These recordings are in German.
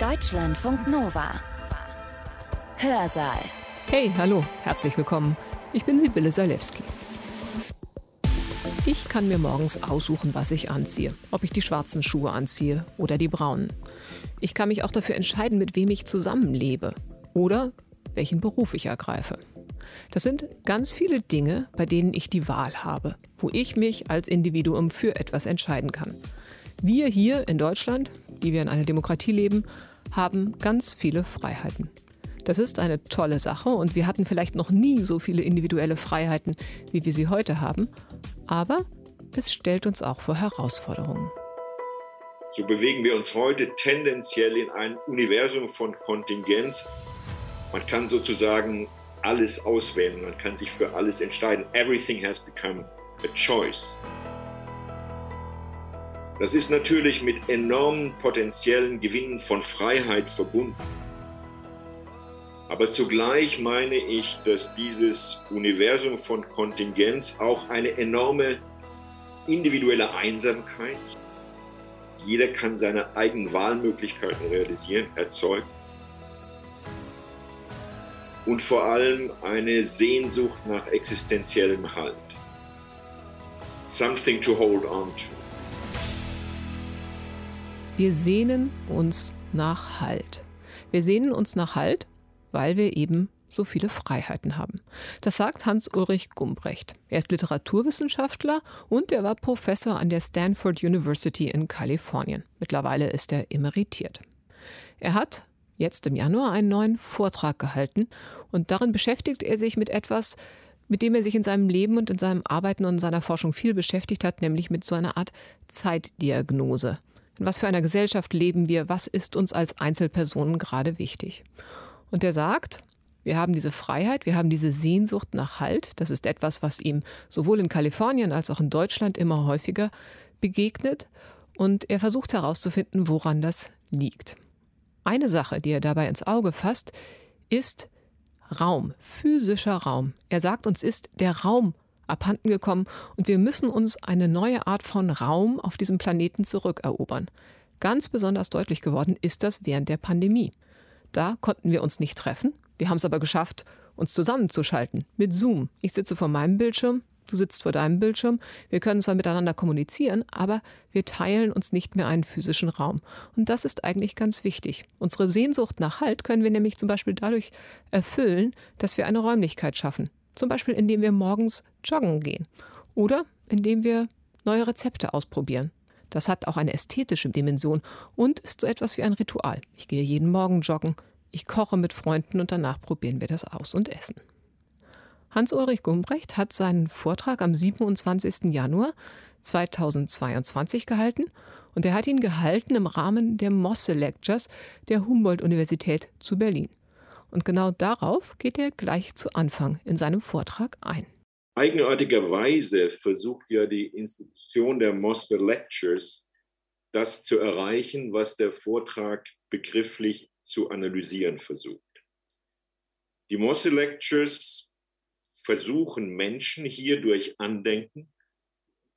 Deutschlandfunk Nova. Hörsaal. Hey, hallo, herzlich willkommen. Ich bin Sibylle Salewski. Ich kann mir morgens aussuchen, was ich anziehe. Ob ich die schwarzen Schuhe anziehe oder die braunen. Ich kann mich auch dafür entscheiden, mit wem ich zusammenlebe oder welchen Beruf ich ergreife. Das sind ganz viele Dinge, bei denen ich die Wahl habe, wo ich mich als Individuum für etwas entscheiden kann. Wir hier in Deutschland, die wir in einer Demokratie leben, haben ganz viele Freiheiten. Das ist eine tolle Sache und wir hatten vielleicht noch nie so viele individuelle Freiheiten, wie wir sie heute haben, aber es stellt uns auch vor Herausforderungen. So bewegen wir uns heute tendenziell in ein Universum von Kontingenz. Man kann sozusagen alles auswählen, man kann sich für alles entscheiden. Everything has become a choice. Das ist natürlich mit enormen potenziellen Gewinnen von Freiheit verbunden. Aber zugleich meine ich, dass dieses Universum von Kontingenz auch eine enorme individuelle Einsamkeit, jeder kann seine eigenen Wahlmöglichkeiten realisieren, erzeugt. Und vor allem eine Sehnsucht nach existenziellem Halt. Something to hold on to. Wir sehnen uns nach Halt. Wir sehnen uns nach Halt, weil wir eben so viele Freiheiten haben. Das sagt Hans-Ulrich Gumbrecht. Er ist Literaturwissenschaftler und er war Professor an der Stanford University in Kalifornien. Mittlerweile ist er emeritiert. Er hat jetzt im Januar einen neuen Vortrag gehalten und darin beschäftigt er sich mit etwas, mit dem er sich in seinem Leben und in seinem Arbeiten und in seiner Forschung viel beschäftigt hat, nämlich mit so einer Art Zeitdiagnose. In was für einer Gesellschaft leben wir? Was ist uns als Einzelpersonen gerade wichtig? Und er sagt, wir haben diese Freiheit, wir haben diese Sehnsucht nach Halt. Das ist etwas, was ihm sowohl in Kalifornien als auch in Deutschland immer häufiger begegnet. Und er versucht herauszufinden, woran das liegt. Eine Sache, die er dabei ins Auge fasst, ist Raum, physischer Raum. Er sagt uns, ist der Raum abhanden gekommen und wir müssen uns eine neue Art von Raum auf diesem Planeten zurückerobern. Ganz besonders deutlich geworden ist das während der Pandemie. Da konnten wir uns nicht treffen. Wir haben es aber geschafft, uns zusammenzuschalten mit Zoom. Ich sitze vor meinem Bildschirm, du sitzt vor deinem Bildschirm. Wir können zwar miteinander kommunizieren, aber wir teilen uns nicht mehr einen physischen Raum. Und das ist eigentlich ganz wichtig. Unsere Sehnsucht nach Halt können wir nämlich zum Beispiel dadurch erfüllen, dass wir eine Räumlichkeit schaffen. Zum Beispiel, indem wir morgens joggen gehen oder indem wir neue Rezepte ausprobieren. Das hat auch eine ästhetische Dimension und ist so etwas wie ein Ritual. Ich gehe jeden Morgen joggen, ich koche mit Freunden und danach probieren wir das aus und essen. Hans-Ulrich Gumbrecht hat seinen Vortrag am 27. Januar 2022 gehalten und er hat ihn gehalten im Rahmen der Mosse Lectures der Humboldt-Universität zu Berlin. Und genau darauf geht er gleich zu Anfang in seinem Vortrag ein. Eigenartigerweise versucht ja die Institution der Mosse Lectures das zu erreichen, was der Vortrag begrifflich zu analysieren versucht. Die Mosse Lectures versuchen Menschen hier durch Andenken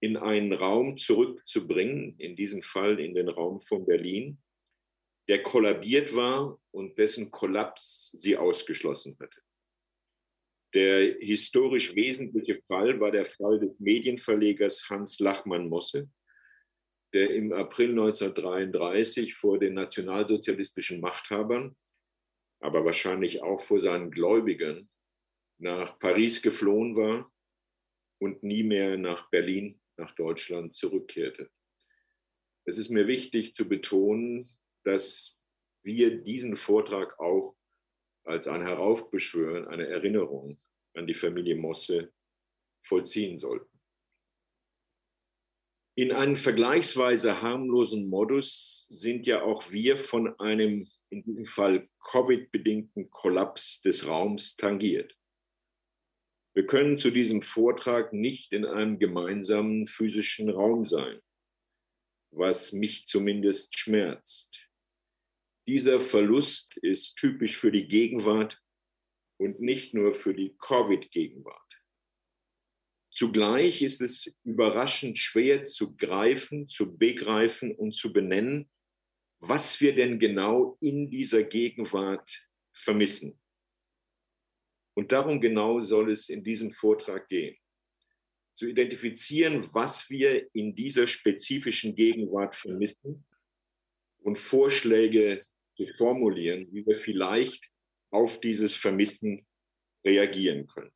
in einen Raum zurückzubringen, in diesem Fall in den Raum von Berlin, der kollabiert war und dessen Kollaps sie ausgeschlossen hatte. Der historisch wesentliche Fall war der Fall des Medienverlegers Hans Lachmann-Mosse, der im April 1933 vor den nationalsozialistischen Machthabern, aber wahrscheinlich auch vor seinen Gläubigern nach Paris geflohen war und nie mehr nach Berlin, nach Deutschland zurückkehrte. Es ist mir wichtig zu betonen, dass wir diesen Vortrag auch als ein Heraufbeschwören, eine Erinnerung an die Familie Mosse vollziehen sollten. In einem vergleichsweise harmlosen Modus sind ja auch wir von einem in diesem Fall Covid-bedingten Kollaps des Raums tangiert. Wir können zu diesem Vortrag nicht in einem gemeinsamen physischen Raum sein, was mich zumindest schmerzt. Dieser Verlust ist typisch für die Gegenwart und nicht nur für die Covid-Gegenwart. Zugleich ist es überraschend schwer zu greifen, zu begreifen und zu benennen, was wir denn genau in dieser Gegenwart vermissen. Und darum genau soll es in diesem Vortrag gehen. Zu identifizieren, was wir in dieser spezifischen Gegenwart vermissen und Vorschläge zu formulieren, wie wir vielleicht auf dieses Vermissen reagieren können.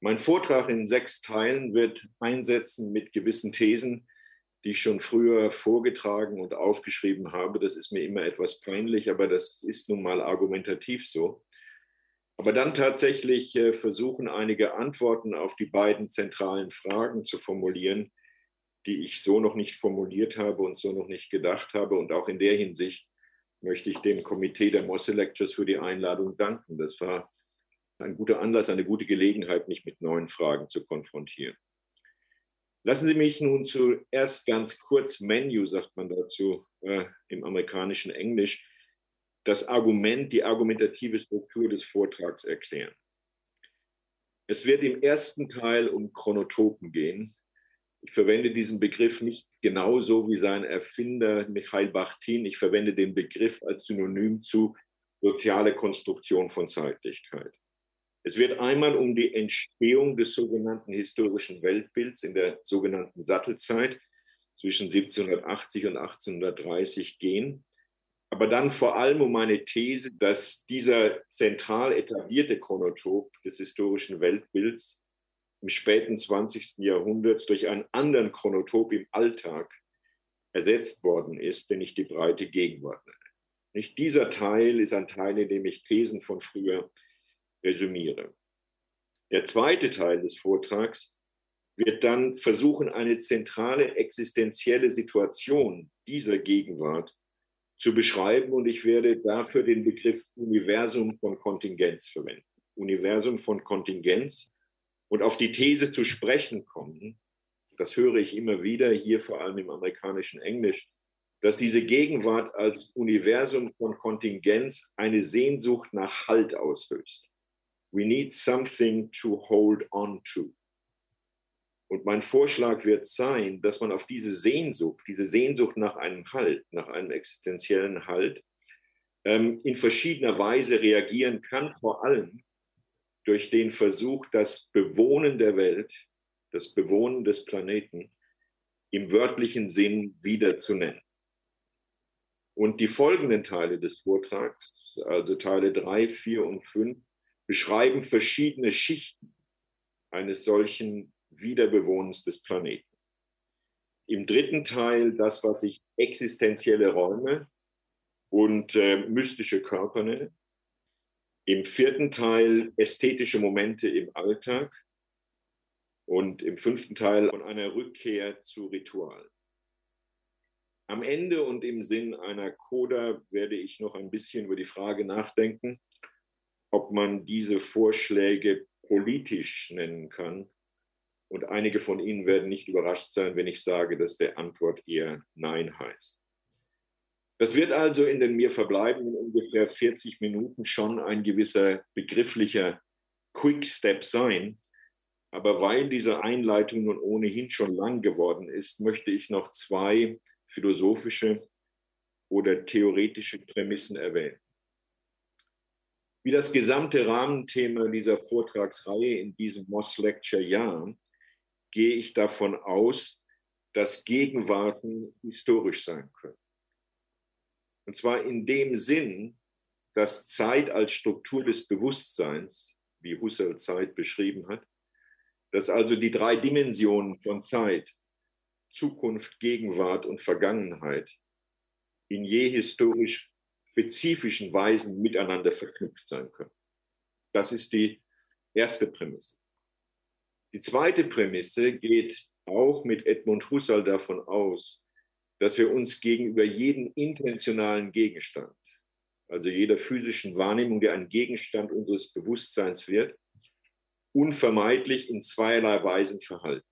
Mein Vortrag in sechs Teilen wird einsetzen mit gewissen Thesen, die ich schon früher vorgetragen und aufgeschrieben habe. Das ist mir immer etwas peinlich, aber das ist nun mal argumentativ so. Aber dann tatsächlich äh, versuchen, einige Antworten auf die beiden zentralen Fragen zu formulieren, die ich so noch nicht formuliert habe und so noch nicht gedacht habe. Und auch in der Hinsicht möchte ich dem Komitee der Mosse Lectures für die Einladung danken. Das war ein guter Anlass, eine gute Gelegenheit, mich mit neuen Fragen zu konfrontieren. Lassen Sie mich nun zuerst ganz kurz, Menu sagt man dazu äh, im amerikanischen Englisch, das Argument, die argumentative Struktur des Vortrags erklären. Es wird im ersten Teil um Chronotopen gehen. Ich verwende diesen Begriff nicht genauso wie sein Erfinder Michael Bachtin. Ich verwende den Begriff als Synonym zu soziale Konstruktion von Zeitlichkeit. Es wird einmal um die Entstehung des sogenannten historischen Weltbilds in der sogenannten Sattelzeit zwischen 1780 und 1830 gehen, aber dann vor allem um eine These, dass dieser zentral etablierte Chronotop des historischen Weltbilds im späten 20. Jahrhundert durch einen anderen Chronotop im Alltag ersetzt worden ist, den ich die breite Gegenwart nenne. Nicht dieser Teil ist ein Teil, in dem ich Thesen von früher resümiere. Der zweite Teil des Vortrags wird dann versuchen, eine zentrale existenzielle Situation dieser Gegenwart zu beschreiben und ich werde dafür den Begriff Universum von Kontingenz verwenden. Universum von Kontingenz und auf die These zu sprechen kommen, das höre ich immer wieder, hier vor allem im amerikanischen Englisch, dass diese Gegenwart als Universum von Kontingenz eine Sehnsucht nach Halt auslöst. We need something to hold on to. Und mein Vorschlag wird sein, dass man auf diese Sehnsucht, diese Sehnsucht nach einem Halt, nach einem existenziellen Halt, ähm, in verschiedener Weise reagieren kann, vor allem durch den Versuch, das Bewohnen der Welt, das Bewohnen des Planeten im wörtlichen Sinn wieder zu nennen. Und die folgenden Teile des Vortrags, also Teile 3, 4 und 5, beschreiben verschiedene Schichten eines solchen Wiederbewohnens des Planeten. Im dritten Teil das, was ich existenzielle Räume und äh, mystische Körper nenne. Im vierten Teil ästhetische Momente im Alltag. Und im fünften Teil von einer Rückkehr zu Ritual. Am Ende und im Sinn einer Coda werde ich noch ein bisschen über die Frage nachdenken, ob man diese Vorschläge politisch nennen kann. Und einige von Ihnen werden nicht überrascht sein, wenn ich sage, dass der Antwort eher Nein heißt. Das wird also in den mir verbleibenden ungefähr 40 Minuten schon ein gewisser begrifflicher Quick-Step sein. Aber weil diese Einleitung nun ohnehin schon lang geworden ist, möchte ich noch zwei philosophische oder theoretische Prämissen erwähnen. Wie das gesamte Rahmenthema dieser Vortragsreihe in diesem Moss Lecture Jahr gehe ich davon aus, dass Gegenwarten historisch sein können. Und zwar in dem Sinn, dass Zeit als Struktur des Bewusstseins, wie Husserl Zeit beschrieben hat, dass also die drei Dimensionen von Zeit, Zukunft, Gegenwart und Vergangenheit in je historisch spezifischen Weisen miteinander verknüpft sein können. Das ist die erste Prämisse. Die zweite Prämisse geht auch mit Edmund Husserl davon aus, dass wir uns gegenüber jedem intentionalen Gegenstand, also jeder physischen Wahrnehmung, der ein Gegenstand unseres Bewusstseins wird, unvermeidlich in zweierlei Weisen verhalten.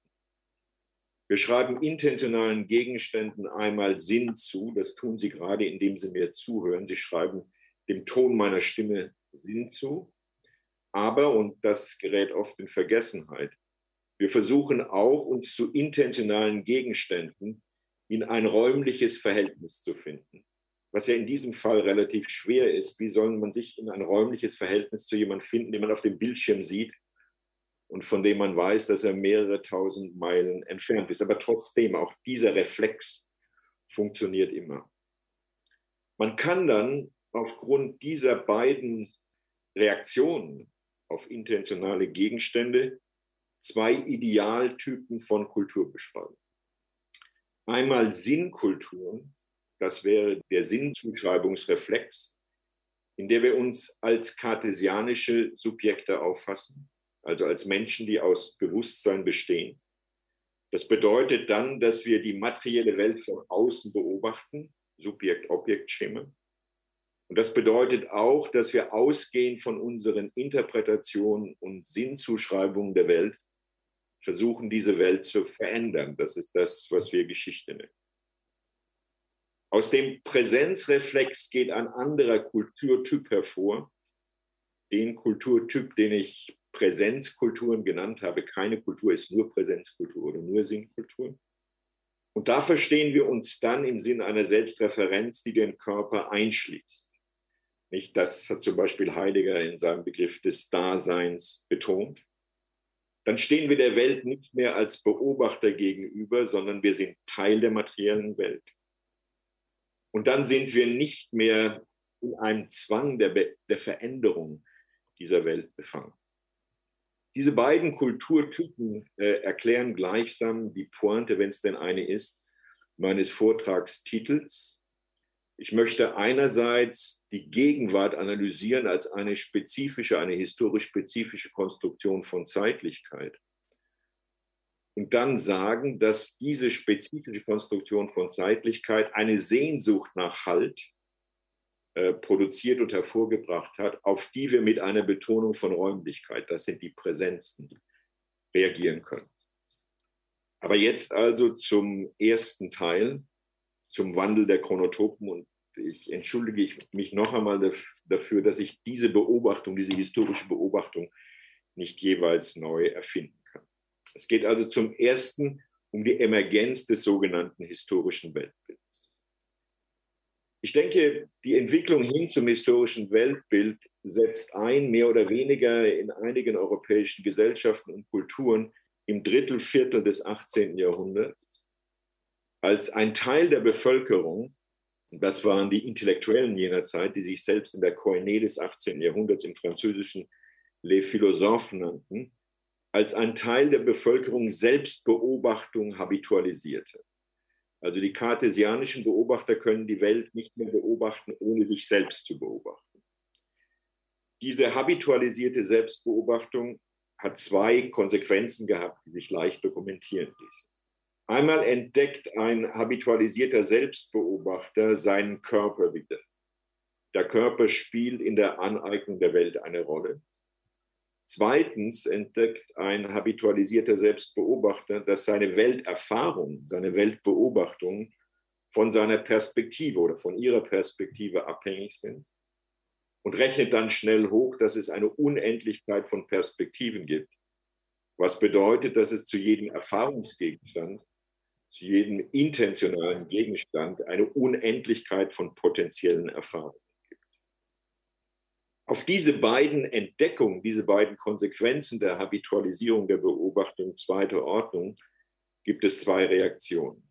Wir schreiben intentionalen Gegenständen einmal Sinn zu. Das tun Sie gerade, indem Sie mir zuhören. Sie schreiben dem Ton meiner Stimme Sinn zu. Aber, und das gerät oft in Vergessenheit, wir versuchen auch, uns zu intentionalen Gegenständen in ein räumliches Verhältnis zu finden. Was ja in diesem Fall relativ schwer ist. Wie soll man sich in ein räumliches Verhältnis zu jemandem finden, den man auf dem Bildschirm sieht und von dem man weiß, dass er mehrere tausend Meilen entfernt ist. Aber trotzdem, auch dieser Reflex funktioniert immer. Man kann dann aufgrund dieser beiden Reaktionen auf intentionale Gegenstände zwei Idealtypen von Kultur beschreiben. Einmal Sinnkulturen, das wäre der Sinnzuschreibungsreflex, in der wir uns als kartesianische Subjekte auffassen, also als Menschen, die aus Bewusstsein bestehen. Das bedeutet dann, dass wir die materielle Welt von außen beobachten, Subjekt-Objekt-Schema. Und das bedeutet auch, dass wir ausgehend von unseren Interpretationen und Sinnzuschreibungen der Welt versuchen, diese Welt zu verändern. Das ist das, was wir Geschichte nennen. Aus dem Präsenzreflex geht ein anderer Kulturtyp hervor, den Kulturtyp, den ich Präsenzkulturen genannt habe. Keine Kultur ist nur Präsenzkultur oder nur Sinnkultur. Und da verstehen wir uns dann im Sinn einer Selbstreferenz, die den Körper einschließt. Nicht, das hat zum Beispiel Heidegger in seinem Begriff des Daseins betont. Dann stehen wir der Welt nicht mehr als Beobachter gegenüber, sondern wir sind Teil der materiellen Welt. Und dann sind wir nicht mehr in einem Zwang der, Be der Veränderung dieser Welt befangen. Diese beiden Kulturtypen äh, erklären gleichsam die Pointe, wenn es denn eine ist, meines Vortragstitels. Ich möchte einerseits die Gegenwart analysieren als eine spezifische, eine historisch spezifische Konstruktion von Zeitlichkeit. Und dann sagen, dass diese spezifische Konstruktion von Zeitlichkeit eine Sehnsucht nach Halt äh, produziert und hervorgebracht hat, auf die wir mit einer Betonung von Räumlichkeit, das sind die Präsenzen, reagieren können. Aber jetzt also zum ersten Teil, zum Wandel der Chronotopen. Und ich entschuldige mich noch einmal dafür, dass ich diese Beobachtung, diese historische Beobachtung nicht jeweils neu erfinden kann. Es geht also zum ersten um die Emergenz des sogenannten historischen Weltbilds. Ich denke, die Entwicklung hin zum historischen Weltbild setzt ein, mehr oder weniger in einigen europäischen Gesellschaften und Kulturen im Drittel, Viertel des 18. Jahrhunderts, als ein Teil der Bevölkerung, das waren die Intellektuellen jener Zeit, die sich selbst in der Koine des 18. Jahrhunderts im Französischen Les Philosophes nannten, als ein Teil der Bevölkerung Selbstbeobachtung habitualisierte. Also die kartesianischen Beobachter können die Welt nicht mehr beobachten, ohne sich selbst zu beobachten. Diese habitualisierte Selbstbeobachtung hat zwei Konsequenzen gehabt, die sich leicht dokumentieren ließen. Einmal entdeckt ein habitualisierter Selbstbeobachter seinen Körper wieder. Der Körper spielt in der Aneignung der Welt eine Rolle. Zweitens entdeckt ein habitualisierter Selbstbeobachter, dass seine Welterfahrung, seine Weltbeobachtung von seiner Perspektive oder von ihrer Perspektive abhängig sind und rechnet dann schnell hoch, dass es eine Unendlichkeit von Perspektiven gibt, was bedeutet, dass es zu jedem Erfahrungsgegenstand, zu jedem intentionalen Gegenstand eine Unendlichkeit von potenziellen Erfahrungen auf diese beiden Entdeckungen, diese beiden Konsequenzen der Habitualisierung der Beobachtung zweiter Ordnung gibt es zwei Reaktionen.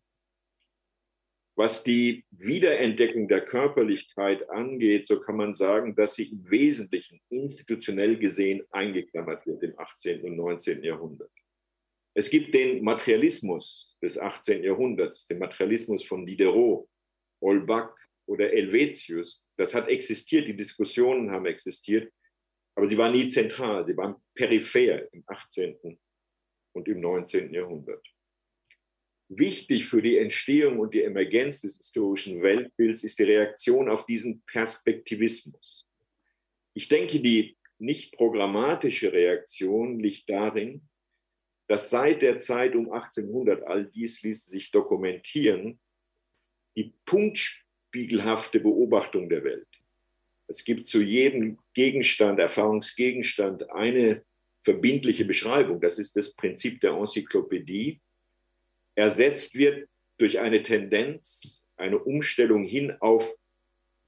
Was die Wiederentdeckung der Körperlichkeit angeht, so kann man sagen, dass sie im Wesentlichen institutionell gesehen eingeklammert wird im 18. und 19. Jahrhundert. Es gibt den Materialismus des 18. Jahrhunderts, den Materialismus von Diderot, Holbach, oder Helvetius, das hat existiert, die Diskussionen haben existiert, aber sie waren nie zentral, sie waren peripher im 18. und im 19. Jahrhundert. Wichtig für die Entstehung und die Emergenz des historischen Weltbilds ist die Reaktion auf diesen Perspektivismus. Ich denke, die nicht programmatische Reaktion liegt darin, dass seit der Zeit um 1800, all dies ließ sich dokumentieren, die Punkt, spiegelhafte Beobachtung der Welt. Es gibt zu jedem Gegenstand, Erfahrungsgegenstand eine verbindliche Beschreibung. Das ist das Prinzip der Enzyklopädie. Ersetzt wird durch eine Tendenz, eine Umstellung hin auf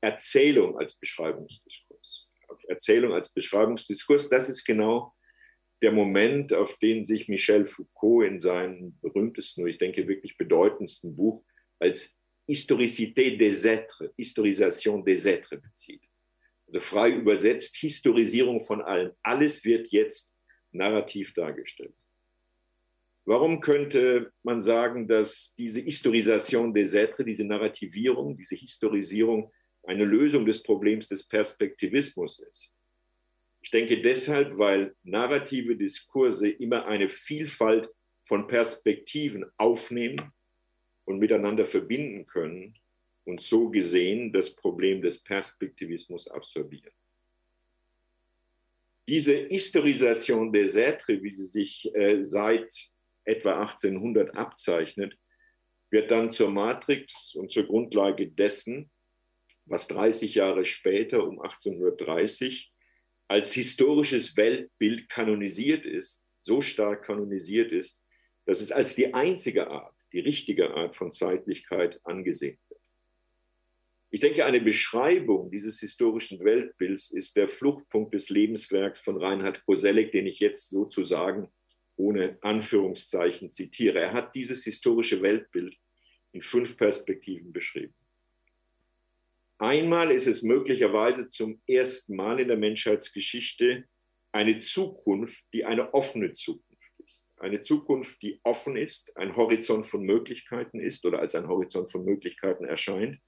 Erzählung als Beschreibungsdiskurs. Auf Erzählung als Beschreibungsdiskurs, das ist genau der Moment, auf den sich Michel Foucault in seinem berühmtesten und ich denke wirklich bedeutendsten Buch als Historicité des Êtres, Historisation des Êtres bezieht. Also frei übersetzt, Historisierung von allem. Alles wird jetzt narrativ dargestellt. Warum könnte man sagen, dass diese Historisation des Êtres, diese Narrativierung, diese Historisierung eine Lösung des Problems des Perspektivismus ist? Ich denke deshalb, weil narrative Diskurse immer eine Vielfalt von Perspektiven aufnehmen und miteinander verbinden können und so gesehen das Problem des Perspektivismus absorbieren. Diese Historisation des Êtres, wie sie sich äh, seit etwa 1800 abzeichnet, wird dann zur Matrix und zur Grundlage dessen, was 30 Jahre später um 1830 als historisches Weltbild kanonisiert ist, so stark kanonisiert ist, dass es als die einzige Art, die richtige Art von Zeitlichkeit angesehen wird. Ich denke, eine Beschreibung dieses historischen Weltbilds ist der Fluchtpunkt des Lebenswerks von Reinhard Koselleck, den ich jetzt sozusagen ohne Anführungszeichen zitiere. Er hat dieses historische Weltbild in fünf Perspektiven beschrieben. Einmal ist es möglicherweise zum ersten Mal in der Menschheitsgeschichte eine Zukunft, die eine offene Zukunft ist. Eine Zukunft, die offen ist, ein Horizont von Möglichkeiten ist oder als ein Horizont von Möglichkeiten erscheint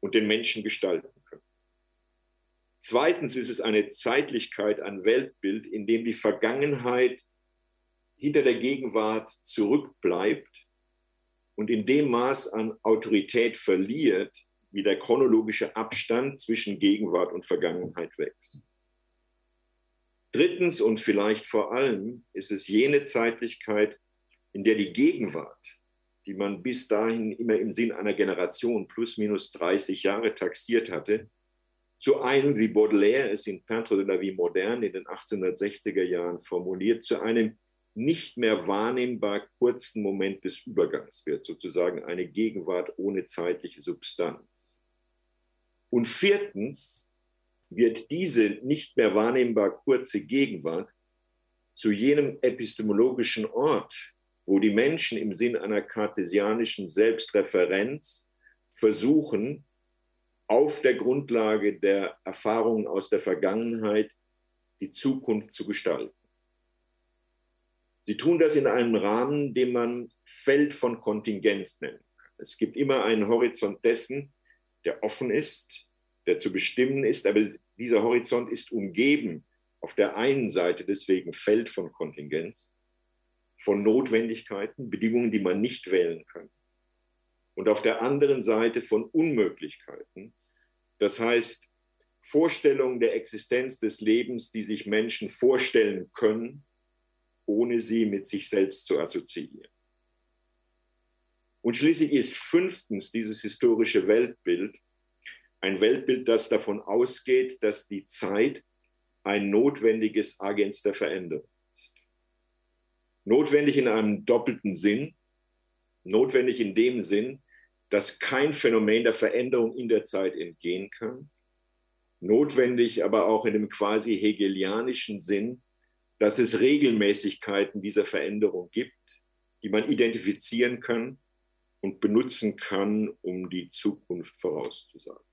und den Menschen gestalten können. Zweitens ist es eine Zeitlichkeit, ein Weltbild, in dem die Vergangenheit hinter der Gegenwart zurückbleibt und in dem Maß an Autorität verliert, wie der chronologische Abstand zwischen Gegenwart und Vergangenheit wächst. Drittens und vielleicht vor allem ist es jene Zeitlichkeit, in der die Gegenwart, die man bis dahin immer im Sinn einer Generation plus minus 30 Jahre taxiert hatte, zu einem, wie Baudelaire es in Peintre de la Vie moderne in den 1860er Jahren formuliert, zu einem nicht mehr wahrnehmbar kurzen Moment des Übergangs wird, sozusagen eine Gegenwart ohne zeitliche Substanz. Und viertens wird diese nicht mehr wahrnehmbar kurze Gegenwart zu jenem epistemologischen Ort, wo die Menschen im Sinn einer kartesianischen Selbstreferenz versuchen, auf der Grundlage der Erfahrungen aus der Vergangenheit die Zukunft zu gestalten. Sie tun das in einem Rahmen, den man Feld von Kontingenz nennt. Es gibt immer einen Horizont dessen, der offen ist, der zu bestimmen ist, aber dieser Horizont ist umgeben auf der einen Seite deswegen Feld von Kontingenz, von Notwendigkeiten, Bedingungen, die man nicht wählen kann. Und auf der anderen Seite von Unmöglichkeiten, das heißt Vorstellungen der Existenz des Lebens, die sich Menschen vorstellen können, ohne sie mit sich selbst zu assoziieren. Und schließlich ist fünftens dieses historische Weltbild ein Weltbild, das davon ausgeht, dass die Zeit ein notwendiges Agens der Veränderung ist. Notwendig in einem doppelten Sinn, notwendig in dem Sinn, dass kein Phänomen der Veränderung in der Zeit entgehen kann, notwendig aber auch in dem quasi hegelianischen Sinn, dass es Regelmäßigkeiten dieser Veränderung gibt, die man identifizieren kann und benutzen kann, um die Zukunft vorauszusagen.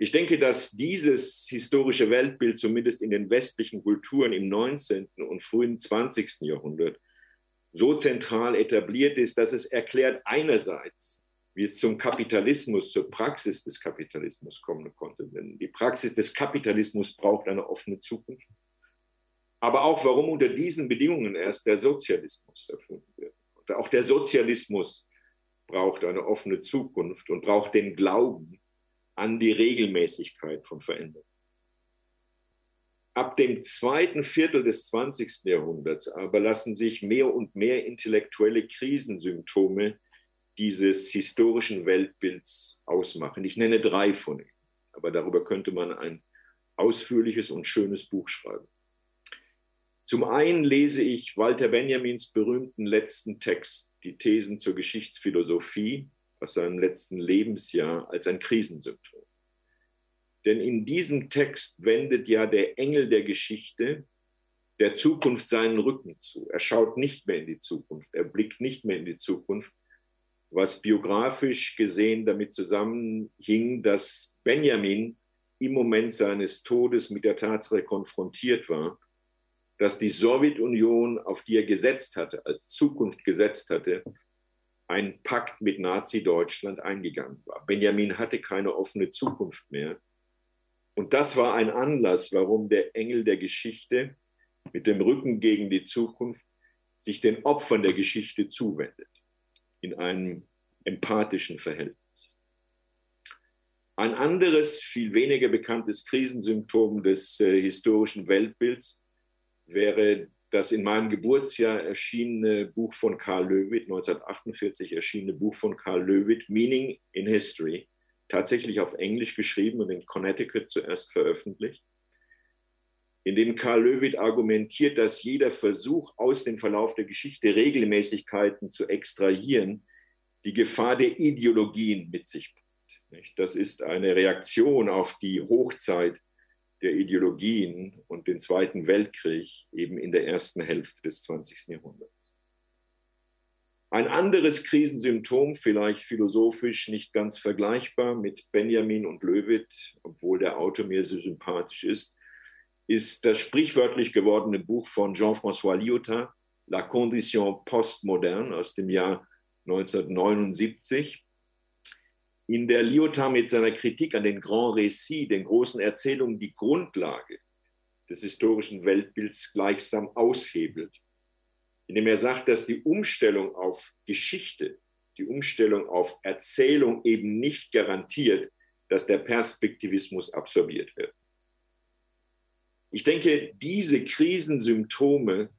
Ich denke, dass dieses historische Weltbild zumindest in den westlichen Kulturen im 19. und frühen 20. Jahrhundert so zentral etabliert ist, dass es erklärt einerseits, wie es zum Kapitalismus, zur Praxis des Kapitalismus kommen konnte. Denn die Praxis des Kapitalismus braucht eine offene Zukunft aber auch warum unter diesen Bedingungen erst der Sozialismus erfunden wird. Und auch der Sozialismus braucht eine offene Zukunft und braucht den Glauben an die Regelmäßigkeit von Veränderungen. Ab dem zweiten Viertel des 20. Jahrhunderts aber lassen sich mehr und mehr intellektuelle Krisensymptome dieses historischen Weltbilds ausmachen. Ich nenne drei von ihnen, aber darüber könnte man ein ausführliches und schönes Buch schreiben. Zum einen lese ich Walter Benjamins berühmten letzten Text, die Thesen zur Geschichtsphilosophie aus seinem letzten Lebensjahr, als ein Krisensymptom. Denn in diesem Text wendet ja der Engel der Geschichte der Zukunft seinen Rücken zu. Er schaut nicht mehr in die Zukunft, er blickt nicht mehr in die Zukunft, was biografisch gesehen damit zusammenhing, dass Benjamin im Moment seines Todes mit der Tatsache konfrontiert war, dass die Sowjetunion, auf die er gesetzt hatte, als Zukunft gesetzt hatte, ein Pakt mit Nazi-Deutschland eingegangen war. Benjamin hatte keine offene Zukunft mehr. Und das war ein Anlass, warum der Engel der Geschichte mit dem Rücken gegen die Zukunft sich den Opfern der Geschichte zuwendet, in einem empathischen Verhältnis. Ein anderes, viel weniger bekanntes Krisensymptom des äh, historischen Weltbilds wäre das in meinem Geburtsjahr erschienene Buch von Karl Löwit, 1948 erschienene Buch von Karl Löwit, Meaning in History, tatsächlich auf Englisch geschrieben und in Connecticut zuerst veröffentlicht, in dem Karl Löwit argumentiert, dass jeder Versuch, aus dem Verlauf der Geschichte Regelmäßigkeiten zu extrahieren, die Gefahr der Ideologien mit sich bringt. Das ist eine Reaktion auf die Hochzeit der Ideologien und den Zweiten Weltkrieg eben in der ersten Hälfte des 20. Jahrhunderts. Ein anderes Krisensymptom, vielleicht philosophisch nicht ganz vergleichbar mit Benjamin und Löwit, obwohl der Autor mir so sympathisch ist, ist das sprichwörtlich gewordene Buch von Jean-François Lyotard, La Condition postmoderne aus dem Jahr 1979 in der Lyotard mit seiner Kritik an den Grand Récits, den großen Erzählungen, die Grundlage des historischen Weltbilds gleichsam aushebelt, indem er sagt, dass die Umstellung auf Geschichte, die Umstellung auf Erzählung eben nicht garantiert, dass der Perspektivismus absorbiert wird. Ich denke, diese Krisensymptome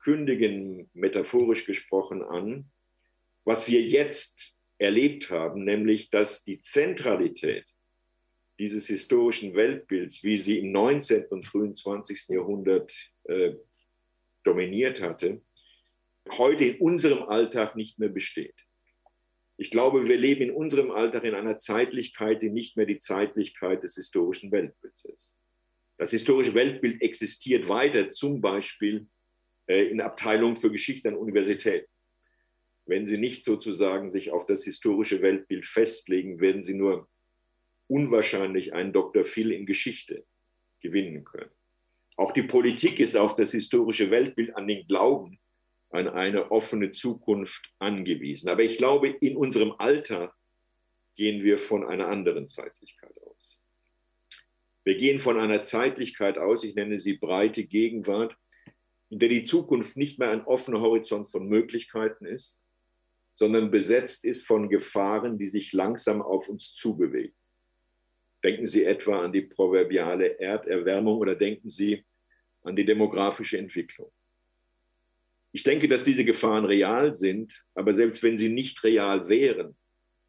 kündigen metaphorisch gesprochen an, was wir jetzt erlebt haben, nämlich dass die Zentralität dieses historischen Weltbilds, wie sie im 19. und frühen 20. Jahrhundert äh, dominiert hatte, heute in unserem Alltag nicht mehr besteht. Ich glaube, wir leben in unserem Alltag in einer Zeitlichkeit, die nicht mehr die Zeitlichkeit des historischen Weltbilds ist. Das historische Weltbild existiert weiter, zum Beispiel äh, in Abteilungen für Geschichte an Universitäten. Wenn Sie nicht sozusagen sich auf das historische Weltbild festlegen, werden Sie nur unwahrscheinlich einen Dr. Phil in Geschichte gewinnen können. Auch die Politik ist auf das historische Weltbild, an den Glauben, an eine offene Zukunft angewiesen. Aber ich glaube, in unserem Alltag gehen wir von einer anderen Zeitlichkeit aus. Wir gehen von einer Zeitlichkeit aus, ich nenne sie breite Gegenwart, in der die Zukunft nicht mehr ein offener Horizont von Möglichkeiten ist, sondern besetzt ist von Gefahren, die sich langsam auf uns zubewegen. Denken Sie etwa an die proverbiale Erderwärmung oder denken Sie an die demografische Entwicklung. Ich denke, dass diese Gefahren real sind, aber selbst wenn sie nicht real wären,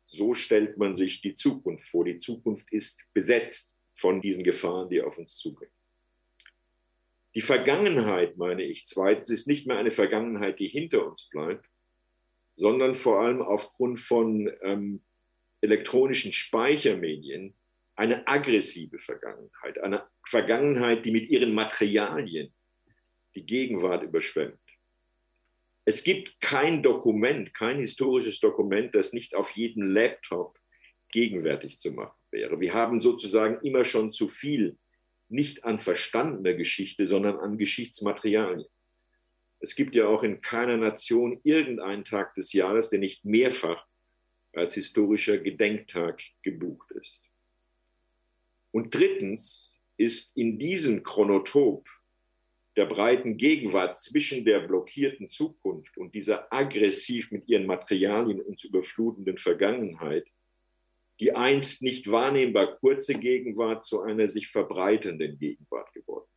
so stellt man sich die Zukunft vor. Die Zukunft ist besetzt von diesen Gefahren, die auf uns zugehen. Die Vergangenheit, meine ich, zweitens, ist nicht mehr eine Vergangenheit, die hinter uns bleibt, sondern vor allem aufgrund von ähm, elektronischen Speichermedien eine aggressive Vergangenheit, eine Vergangenheit, die mit ihren Materialien die Gegenwart überschwemmt. Es gibt kein Dokument, kein historisches Dokument, das nicht auf jedem Laptop gegenwärtig zu machen wäre. Wir haben sozusagen immer schon zu viel, nicht an verstandener Geschichte, sondern an Geschichtsmaterialien. Es gibt ja auch in keiner Nation irgendeinen Tag des Jahres, der nicht mehrfach als historischer Gedenktag gebucht ist. Und drittens ist in diesem Chronotop der breiten Gegenwart zwischen der blockierten Zukunft und dieser aggressiv mit ihren Materialien uns überflutenden Vergangenheit die einst nicht wahrnehmbar kurze Gegenwart zu einer sich verbreitenden Gegenwart geworden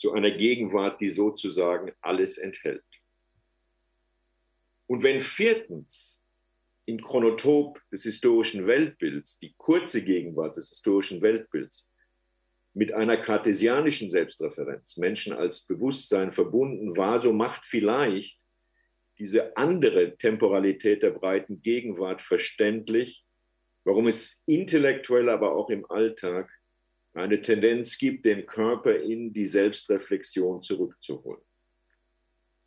zu einer Gegenwart, die sozusagen alles enthält. Und wenn viertens im Chronotop des historischen Weltbilds, die kurze Gegenwart des historischen Weltbilds, mit einer kartesianischen Selbstreferenz, Menschen als Bewusstsein verbunden war, so macht vielleicht diese andere Temporalität der breiten Gegenwart verständlich, warum es intellektuell, aber auch im Alltag eine Tendenz gibt, den Körper in die Selbstreflexion zurückzuholen.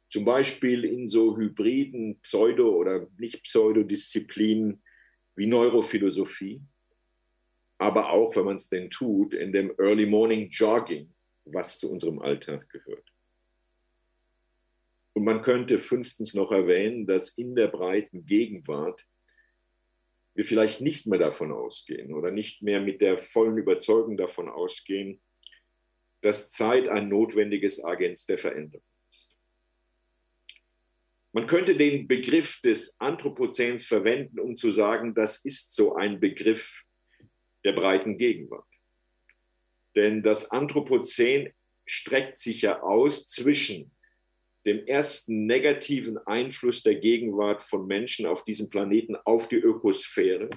Zum Beispiel in so hybriden Pseudo- oder Nicht-Pseudodisziplinen wie Neurophilosophie, aber auch, wenn man es denn tut, in dem Early Morning Jogging, was zu unserem Alltag gehört. Und man könnte fünftens noch erwähnen, dass in der breiten Gegenwart wir vielleicht nicht mehr davon ausgehen oder nicht mehr mit der vollen Überzeugung davon ausgehen, dass Zeit ein notwendiges Agens der Veränderung ist. Man könnte den Begriff des Anthropozäns verwenden, um zu sagen, das ist so ein Begriff der breiten Gegenwart. Denn das Anthropozän streckt sich ja aus zwischen dem ersten negativen Einfluss der Gegenwart von Menschen auf diesem Planeten auf die Ökosphäre.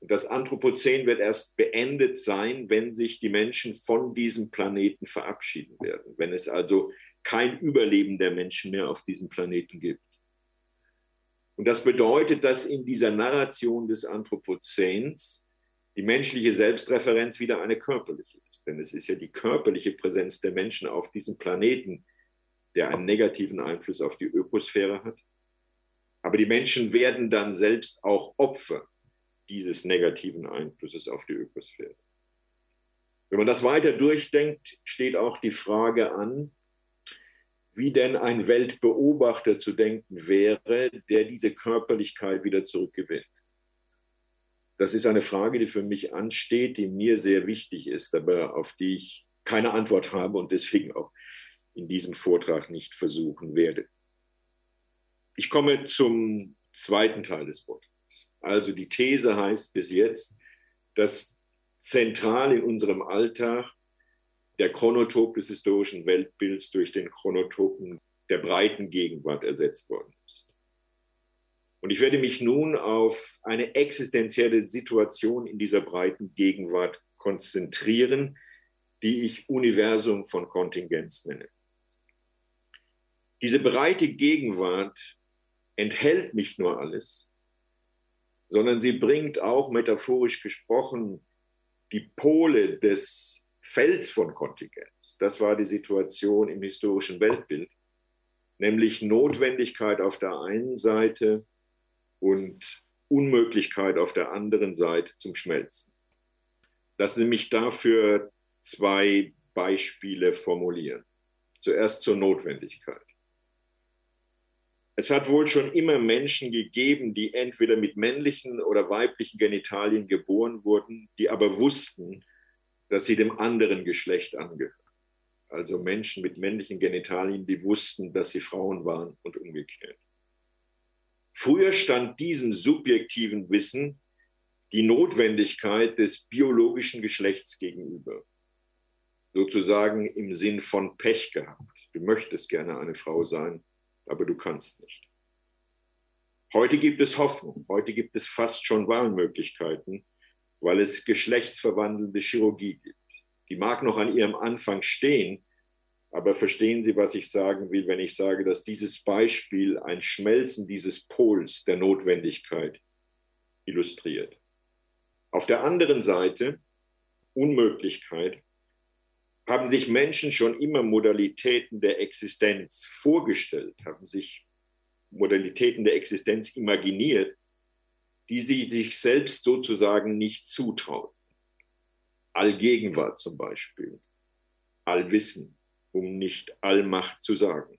Und das Anthropozän wird erst beendet sein, wenn sich die Menschen von diesem Planeten verabschieden werden, wenn es also kein Überleben der Menschen mehr auf diesem Planeten gibt. Und das bedeutet, dass in dieser Narration des Anthropozäns die menschliche Selbstreferenz wieder eine körperliche ist. Denn es ist ja die körperliche Präsenz der Menschen auf diesem Planeten, der einen negativen Einfluss auf die Ökosphäre hat. Aber die Menschen werden dann selbst auch Opfer dieses negativen Einflusses auf die Ökosphäre. Wenn man das weiter durchdenkt, steht auch die Frage an, wie denn ein Weltbeobachter zu denken wäre, der diese Körperlichkeit wieder zurückgewinnt. Das ist eine Frage, die für mich ansteht, die mir sehr wichtig ist, aber auf die ich keine Antwort habe und deswegen auch in diesem Vortrag nicht versuchen werde. Ich komme zum zweiten Teil des Vortrags. Also die These heißt bis jetzt, dass zentral in unserem Alltag der Chronotop des historischen Weltbilds durch den Chronotopen der breiten Gegenwart ersetzt worden ist. Und ich werde mich nun auf eine existenzielle Situation in dieser breiten Gegenwart konzentrieren, die ich Universum von Kontingenz nenne. Diese breite Gegenwart enthält nicht nur alles, sondern sie bringt auch metaphorisch gesprochen die Pole des Felds von Kontingenz. Das war die Situation im historischen Weltbild, nämlich Notwendigkeit auf der einen Seite und Unmöglichkeit auf der anderen Seite zum Schmelzen. Lassen Sie mich dafür zwei Beispiele formulieren. Zuerst zur Notwendigkeit. Es hat wohl schon immer Menschen gegeben, die entweder mit männlichen oder weiblichen Genitalien geboren wurden, die aber wussten, dass sie dem anderen Geschlecht angehören. Also Menschen mit männlichen Genitalien, die wussten, dass sie Frauen waren und umgekehrt. Früher stand diesem subjektiven Wissen die Notwendigkeit des biologischen Geschlechts gegenüber. Sozusagen im Sinn von Pech gehabt. Du möchtest gerne eine Frau sein, aber du kannst nicht. Heute gibt es Hoffnung, heute gibt es fast schon Wahlmöglichkeiten, weil es geschlechtsverwandelnde Chirurgie gibt. Die mag noch an ihrem Anfang stehen, aber verstehen Sie, was ich sagen will, wenn ich sage, dass dieses Beispiel ein Schmelzen dieses Pols der Notwendigkeit illustriert. Auf der anderen Seite Unmöglichkeit haben sich Menschen schon immer Modalitäten der Existenz vorgestellt, haben sich Modalitäten der Existenz imaginiert, die sie sich selbst sozusagen nicht zutrauen. Allgegenwart zum Beispiel, Allwissen, um nicht Allmacht zu sagen.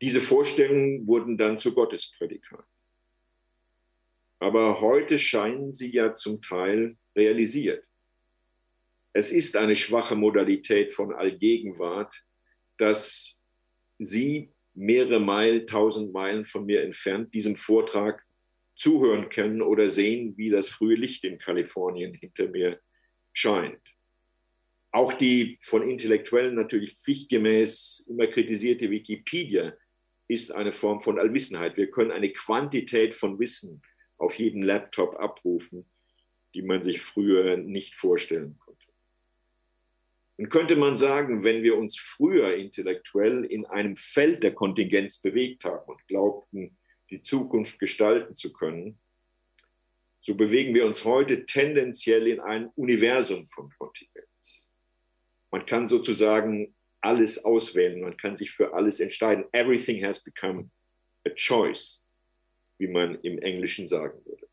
Diese Vorstellungen wurden dann zu Gottesprädikaten. Aber heute scheinen sie ja zum Teil realisiert. Es ist eine schwache Modalität von Allgegenwart, dass Sie mehrere Meilen, tausend Meilen von mir entfernt diesem Vortrag zuhören können oder sehen, wie das frühe Licht in Kalifornien hinter mir scheint. Auch die von Intellektuellen natürlich pflichtgemäß immer kritisierte Wikipedia ist eine Form von Allwissenheit. Wir können eine Quantität von Wissen auf jedem Laptop abrufen, die man sich früher nicht vorstellen konnte. Dann könnte man sagen, wenn wir uns früher intellektuell in einem Feld der Kontingenz bewegt haben und glaubten, die Zukunft gestalten zu können, so bewegen wir uns heute tendenziell in ein Universum von Kontingenz. Man kann sozusagen alles auswählen, man kann sich für alles entscheiden. Everything has become a choice, wie man im Englischen sagen würde.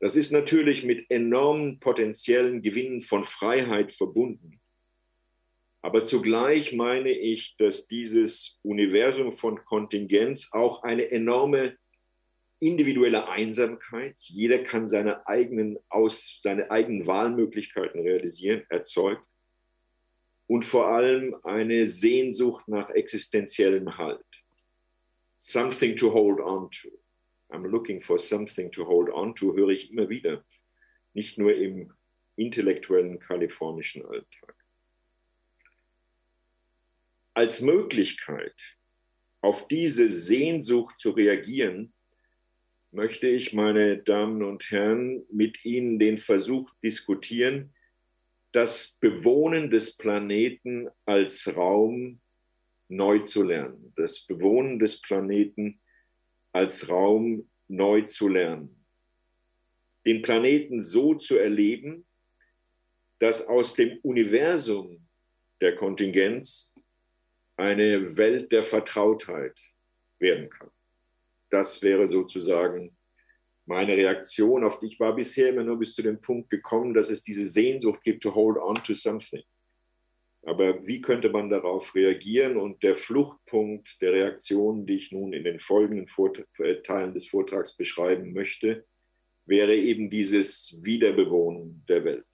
Das ist natürlich mit enormen potenziellen Gewinnen von Freiheit verbunden. Aber zugleich meine ich, dass dieses Universum von Kontingenz auch eine enorme individuelle Einsamkeit, jeder kann seine eigenen, aus, seine eigenen Wahlmöglichkeiten realisieren, erzeugt und vor allem eine Sehnsucht nach existenziellem Halt. Something to hold on to. I'm looking for something to hold on to, höre ich immer wieder, nicht nur im intellektuellen kalifornischen Alltag als Möglichkeit, auf diese Sehnsucht zu reagieren, möchte ich, meine Damen und Herren, mit Ihnen den Versuch diskutieren, das Bewohnen des Planeten als Raum neu zu lernen, das Bewohnen des Planeten als Raum neu zu lernen, den Planeten so zu erleben, dass aus dem Universum der Kontingenz eine Welt der Vertrautheit werden kann. Das wäre sozusagen meine Reaktion auf die. Ich war bisher immer nur bis zu dem Punkt gekommen, dass es diese Sehnsucht gibt, to hold on to something. Aber wie könnte man darauf reagieren? Und der Fluchtpunkt der Reaktion, die ich nun in den folgenden äh, Teilen des Vortrags beschreiben möchte, wäre eben dieses Wiederbewohnen der Welt.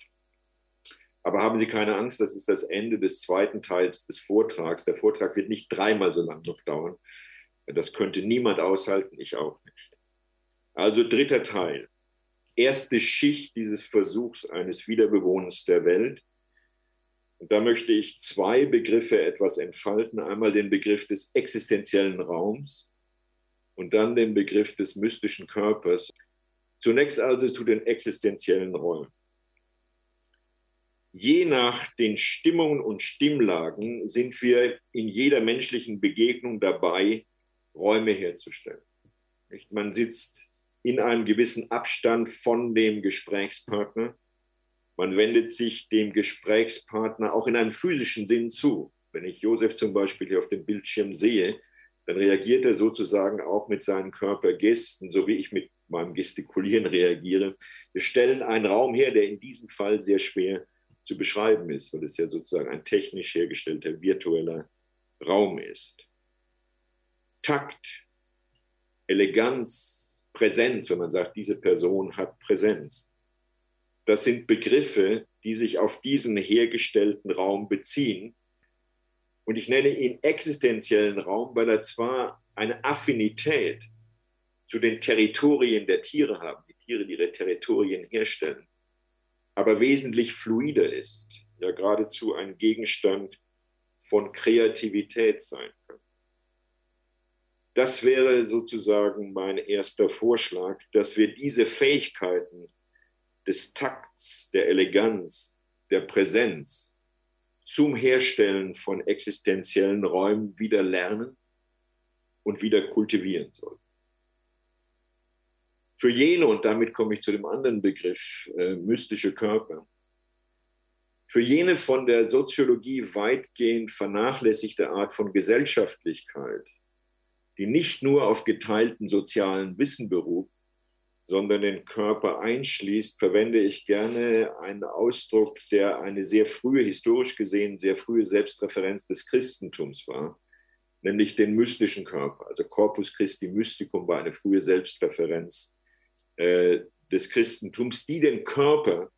Aber haben Sie keine Angst, das ist das Ende des zweiten Teils des Vortrags. Der Vortrag wird nicht dreimal so lang noch dauern. Das könnte niemand aushalten, ich auch nicht. Also dritter Teil. Erste Schicht dieses Versuchs eines Wiederbewohnens der Welt. Und da möchte ich zwei Begriffe etwas entfalten. Einmal den Begriff des existenziellen Raums und dann den Begriff des mystischen Körpers. Zunächst also zu den existenziellen Räumen je nach den Stimmungen und Stimmlagen sind wir in jeder menschlichen Begegnung dabei, Räume herzustellen. Man sitzt in einem gewissen Abstand von dem Gesprächspartner. Man wendet sich dem Gesprächspartner auch in einem physischen Sinn zu. Wenn ich Josef zum Beispiel hier auf dem Bildschirm sehe, dann reagiert er sozusagen auch mit seinen Körpergesten, so wie ich mit meinem Gestikulieren reagiere. Wir stellen einen Raum her, der in diesem Fall sehr schwer zu beschreiben ist, weil es ja sozusagen ein technisch hergestellter virtueller Raum ist. Takt, Eleganz, Präsenz, wenn man sagt, diese Person hat Präsenz. Das sind Begriffe, die sich auf diesen hergestellten Raum beziehen. Und ich nenne ihn existenziellen Raum, weil er zwar eine Affinität zu den Territorien der Tiere haben, die Tiere, die ihre Territorien herstellen, aber wesentlich fluider ist, ja geradezu ein Gegenstand von Kreativität sein kann. Das wäre sozusagen mein erster Vorschlag, dass wir diese Fähigkeiten des Takts, der Eleganz, der Präsenz zum Herstellen von existenziellen Räumen wieder lernen und wieder kultivieren sollten. Für jene, und damit komme ich zu dem anderen Begriff, äh, mystische Körper, für jene von der Soziologie weitgehend vernachlässigte Art von Gesellschaftlichkeit, die nicht nur auf geteilten sozialen Wissen beruht, sondern den Körper einschließt, verwende ich gerne einen Ausdruck, der eine sehr frühe, historisch gesehen, sehr frühe Selbstreferenz des Christentums war, nämlich den mystischen Körper. Also Corpus Christi Mysticum war eine frühe Selbstreferenz äh, des Christentums, die den Körper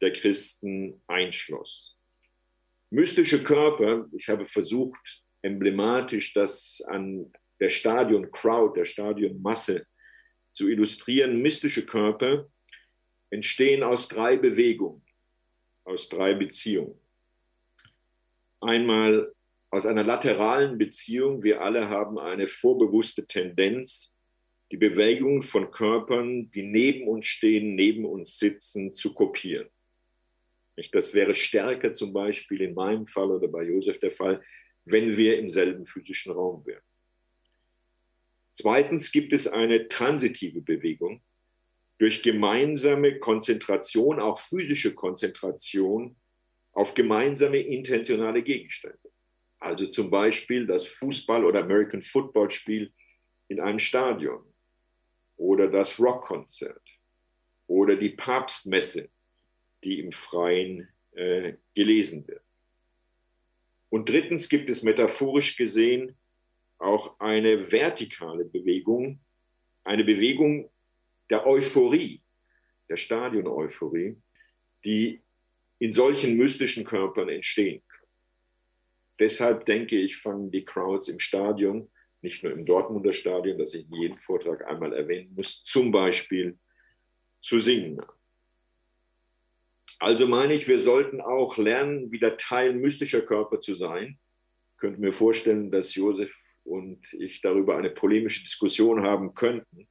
der Christen einschloss. Mystische Körper, ich habe versucht, emblematisch das an der Stadion Crowd, der Stadion Masse zu illustrieren. Mystische Körper entstehen aus drei Bewegungen, aus drei Beziehungen. Einmal aus einer lateralen Beziehung. Wir alle haben eine vorbewusste Tendenz, die Bewegung von Körpern, die neben uns stehen, neben uns sitzen, zu kopieren. Das wäre stärker zum Beispiel in meinem Fall oder bei Josef der Fall, wenn wir im selben physischen Raum wären. Zweitens gibt es eine transitive Bewegung. Durch gemeinsame Konzentration, auch physische Konzentration auf gemeinsame intentionale Gegenstände. Also zum Beispiel das Fußball- oder American Football-Spiel in einem Stadion oder das Rockkonzert oder die Papstmesse, die im Freien äh, gelesen wird. Und drittens gibt es metaphorisch gesehen auch eine vertikale Bewegung, eine Bewegung der Euphorie, der Stadion-Euphorie, die in solchen mystischen Körpern entstehen kann. Deshalb denke ich, fangen die Crowds im Stadion, nicht nur im Dortmunder Stadion, das ich in jedem Vortrag einmal erwähnen muss, zum Beispiel zu singen. Also meine ich, wir sollten auch lernen, wieder Teil mystischer Körper zu sein. Ich könnte mir vorstellen, dass Josef und ich darüber eine polemische Diskussion haben könnten.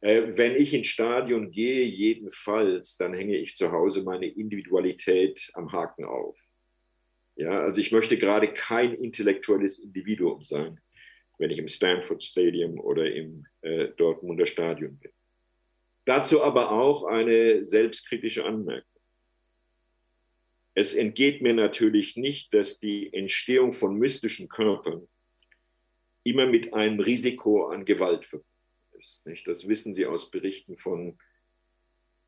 Äh, wenn ich ins Stadion gehe, jedenfalls, dann hänge ich zu Hause meine Individualität am Haken auf. Ja, also ich möchte gerade kein intellektuelles Individuum sein, wenn ich im Stanford Stadium oder im äh, Dortmunder Stadion bin. Dazu aber auch eine selbstkritische Anmerkung. Es entgeht mir natürlich nicht, dass die Entstehung von mystischen Körpern immer mit einem Risiko an Gewalt verbunden ist. Nicht? Das wissen Sie aus Berichten von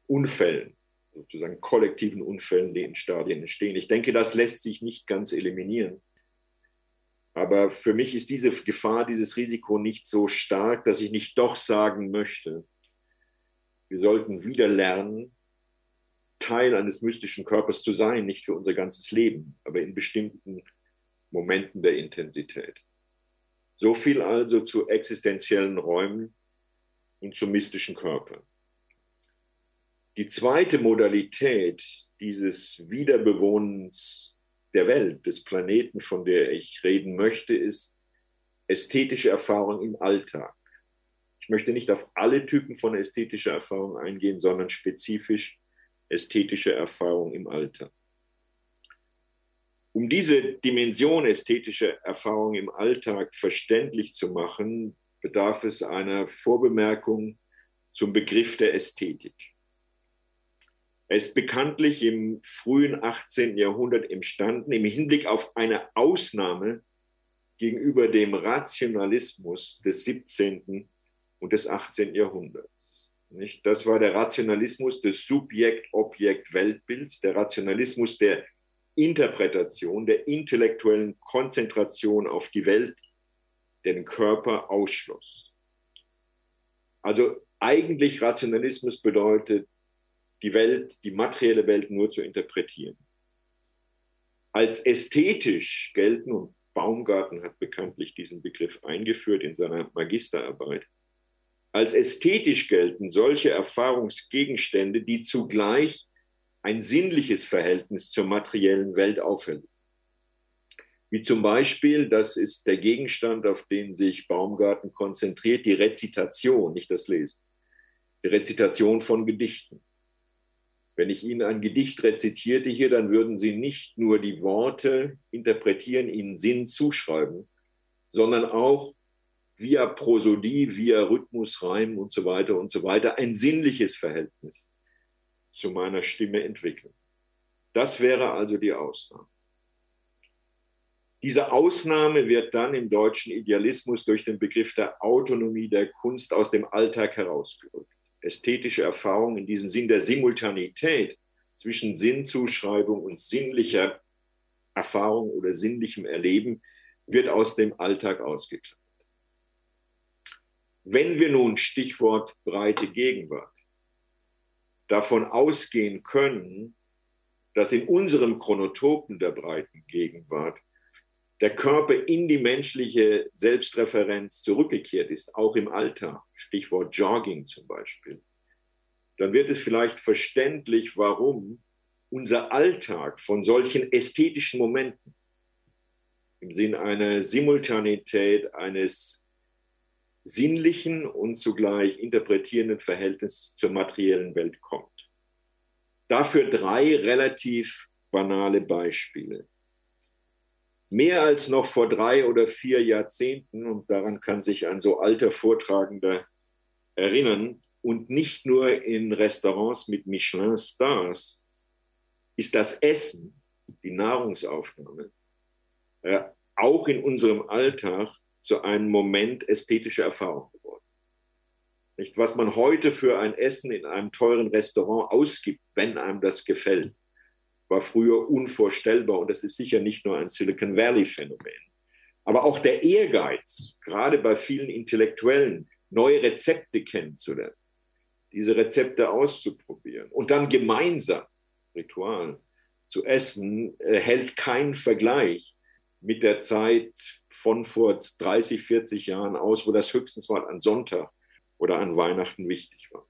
Unfällen, sozusagen kollektiven Unfällen, die in Stadien entstehen. Ich denke, das lässt sich nicht ganz eliminieren. Aber für mich ist diese Gefahr, dieses Risiko nicht so stark, dass ich nicht doch sagen möchte, wir sollten wieder lernen, Teil eines mystischen Körpers zu sein, nicht für unser ganzes Leben, aber in bestimmten Momenten der Intensität. So viel also zu existenziellen Räumen und zu mystischen Körpern. Die zweite Modalität dieses Wiederbewohnens der Welt, des Planeten, von der ich reden möchte, ist ästhetische Erfahrung im Alltag. Ich möchte nicht auf alle Typen von ästhetischer Erfahrung eingehen, sondern spezifisch ästhetische Erfahrung im Alltag. Um diese Dimension ästhetischer Erfahrung im Alltag verständlich zu machen, bedarf es einer Vorbemerkung zum Begriff der Ästhetik. Er ist bekanntlich im frühen 18. Jahrhundert entstanden im Hinblick auf eine Ausnahme gegenüber dem Rationalismus des 17. und des 18. Jahrhunderts. Nicht? Das war der Rationalismus des Subjekt-Objekt-Weltbilds, der Rationalismus der Interpretation, der intellektuellen Konzentration auf die Welt, den Körper ausschloss. Also eigentlich Rationalismus bedeutet, die Welt, die materielle Welt nur zu interpretieren. Als ästhetisch gelten, und Baumgarten hat bekanntlich diesen Begriff eingeführt in seiner Magisterarbeit, als ästhetisch gelten solche Erfahrungsgegenstände, die zugleich ein sinnliches Verhältnis zur materiellen Welt auferlegen. Wie zum Beispiel, das ist der Gegenstand, auf den sich Baumgarten konzentriert, die Rezitation, nicht das Lesen. Die Rezitation von Gedichten. Wenn ich Ihnen ein Gedicht rezitierte hier, dann würden Sie nicht nur die Worte interpretieren, ihnen Sinn zuschreiben, sondern auch via Prosodie, via Rhythmus, Reim und so weiter und so weiter ein sinnliches Verhältnis zu meiner Stimme entwickeln. Das wäre also die Ausnahme. Diese Ausnahme wird dann im deutschen Idealismus durch den Begriff der Autonomie der Kunst aus dem Alltag herausgerückt. Ästhetische Erfahrung in diesem Sinn der Simultanität zwischen Sinnzuschreibung und sinnlicher Erfahrung oder sinnlichem Erleben wird aus dem Alltag ausgeklammert. Wenn wir nun Stichwort breite Gegenwart davon ausgehen können, dass in unserem Chronotopen der breiten Gegenwart der Körper in die menschliche Selbstreferenz zurückgekehrt ist, auch im Alltag, Stichwort Jogging zum Beispiel, dann wird es vielleicht verständlich, warum unser Alltag von solchen ästhetischen Momenten im Sinn einer Simultanität, eines sinnlichen und zugleich interpretierenden Verhältnis zur materiellen Welt kommt. Dafür drei relativ banale Beispiele. Mehr als noch vor drei oder vier Jahrzehnten, und daran kann sich ein so alter Vortragender erinnern, und nicht nur in Restaurants mit Michelin-Stars, ist das Essen, die Nahrungsaufnahme, äh, auch in unserem Alltag zu einem Moment ästhetischer Erfahrung geworden. Nicht, was man heute für ein Essen in einem teuren Restaurant ausgibt, wenn einem das gefällt, war früher unvorstellbar und das ist sicher nicht nur ein Silicon Valley-Phänomen. Aber auch der Ehrgeiz, gerade bei vielen Intellektuellen, neue Rezepte kennenzulernen, diese Rezepte auszuprobieren und dann gemeinsam, Ritual, zu essen, äh, hält keinen Vergleich mit der Zeit von vor 30, 40 Jahren aus, wo das höchstens mal an Sonntag oder an Weihnachten wichtig war.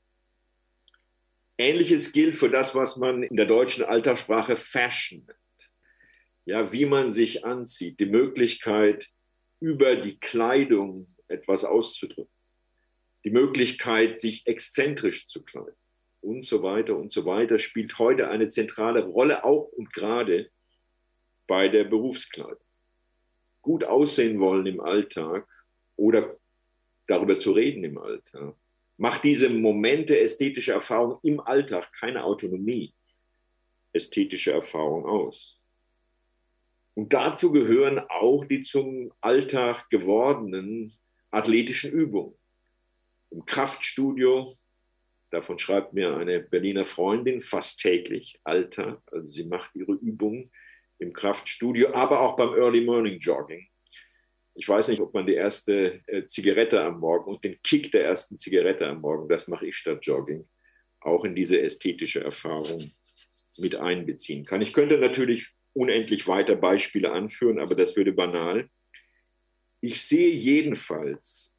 Ähnliches gilt für das, was man in der deutschen Alltagssprache Fashion nennt. Ja, wie man sich anzieht, die Möglichkeit, über die Kleidung etwas auszudrücken, die Möglichkeit, sich exzentrisch zu kleiden und so weiter und so weiter, spielt heute eine zentrale Rolle, auch und gerade bei der Berufskleidung. Gut aussehen wollen im Alltag oder darüber zu reden im Alltag macht diese Momente ästhetische Erfahrung im Alltag keine Autonomie ästhetische Erfahrung aus. Und dazu gehören auch die zum Alltag gewordenen athletischen Übungen. Im Kraftstudio, davon schreibt mir eine Berliner Freundin fast täglich, Alltag, also sie macht ihre Übungen im Kraftstudio, aber auch beim Early Morning Jogging ich weiß nicht, ob man die erste äh, Zigarette am Morgen und den Kick der ersten Zigarette am Morgen, das mache ich statt Jogging, auch in diese ästhetische Erfahrung mit einbeziehen kann. Ich könnte natürlich unendlich weiter Beispiele anführen, aber das würde banal. Ich sehe jedenfalls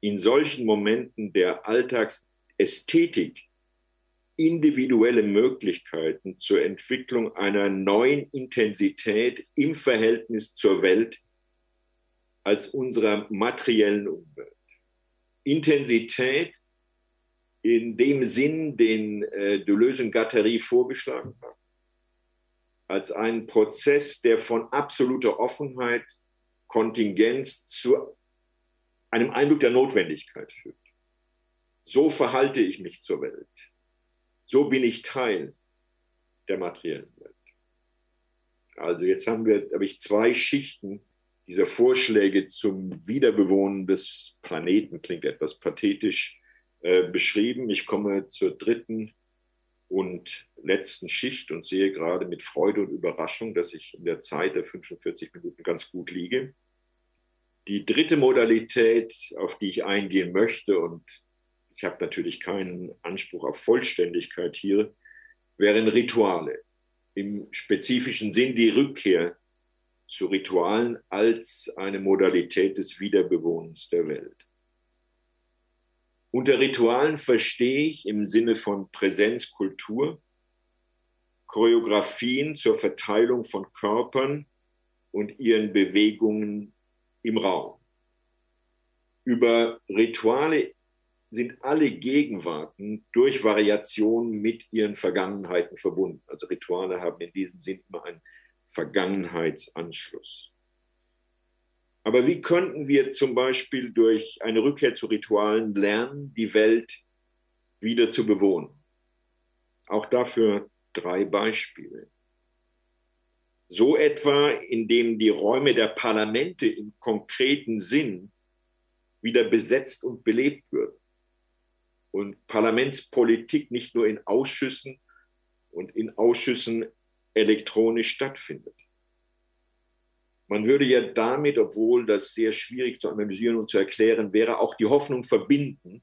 in solchen Momenten der Alltagsästhetik individuelle Möglichkeiten zur Entwicklung einer neuen Intensität im Verhältnis zur Welt, als unserer materiellen Umwelt. Intensität in dem Sinn, den äh, Deleuze und Gattari vorgeschlagen haben, als einen Prozess, der von absoluter Offenheit, Kontingenz zu einem Eindruck der Notwendigkeit führt. So verhalte ich mich zur Welt. So bin ich Teil der materiellen Welt. Also jetzt haben wir, habe ich zwei Schichten dieser Vorschläge zum Wiederbewohnen des Planeten klingt etwas pathetisch äh, beschrieben. Ich komme zur dritten und letzten Schicht und sehe gerade mit Freude und Überraschung, dass ich in der Zeit der 45 Minuten ganz gut liege. Die dritte Modalität, auf die ich eingehen möchte, und ich habe natürlich keinen Anspruch auf Vollständigkeit hier, wären Rituale. Im spezifischen Sinn die Rückkehr zu Ritualen als eine Modalität des Wiederbewohnens der Welt. Unter Ritualen verstehe ich im Sinne von Präsenzkultur Choreografien zur Verteilung von Körpern und ihren Bewegungen im Raum. Über Rituale sind alle Gegenwarten durch Variationen mit ihren Vergangenheiten verbunden. Also Rituale haben in diesem Sinn immer einen Vergangenheitsanschluss. Aber wie könnten wir zum Beispiel durch eine Rückkehr zu Ritualen lernen, die Welt wieder zu bewohnen? Auch dafür drei Beispiele. So etwa, indem die Räume der Parlamente im konkreten Sinn wieder besetzt und belebt würden und Parlamentspolitik nicht nur in Ausschüssen und in Ausschüssen elektronisch stattfindet. Man würde ja damit, obwohl das sehr schwierig zu analysieren und zu erklären wäre, auch die Hoffnung verbinden,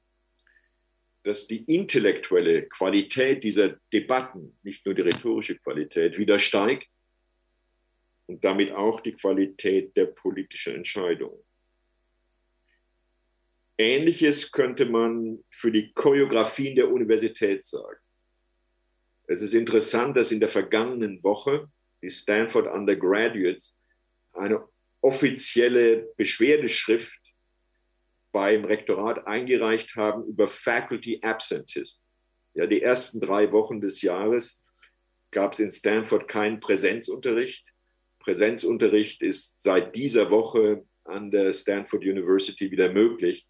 dass die intellektuelle Qualität dieser Debatten, nicht nur die rhetorische Qualität, wieder steigt und damit auch die Qualität der politischen Entscheidungen. Ähnliches könnte man für die Choreografien der Universität sagen. Es ist interessant, dass in der vergangenen Woche die Stanford Undergraduates eine offizielle Beschwerdeschrift beim Rektorat eingereicht haben über Faculty Absentism. Ja, die ersten drei Wochen des Jahres gab es in Stanford keinen Präsenzunterricht. Präsenzunterricht ist seit dieser Woche an der Stanford University wieder möglich.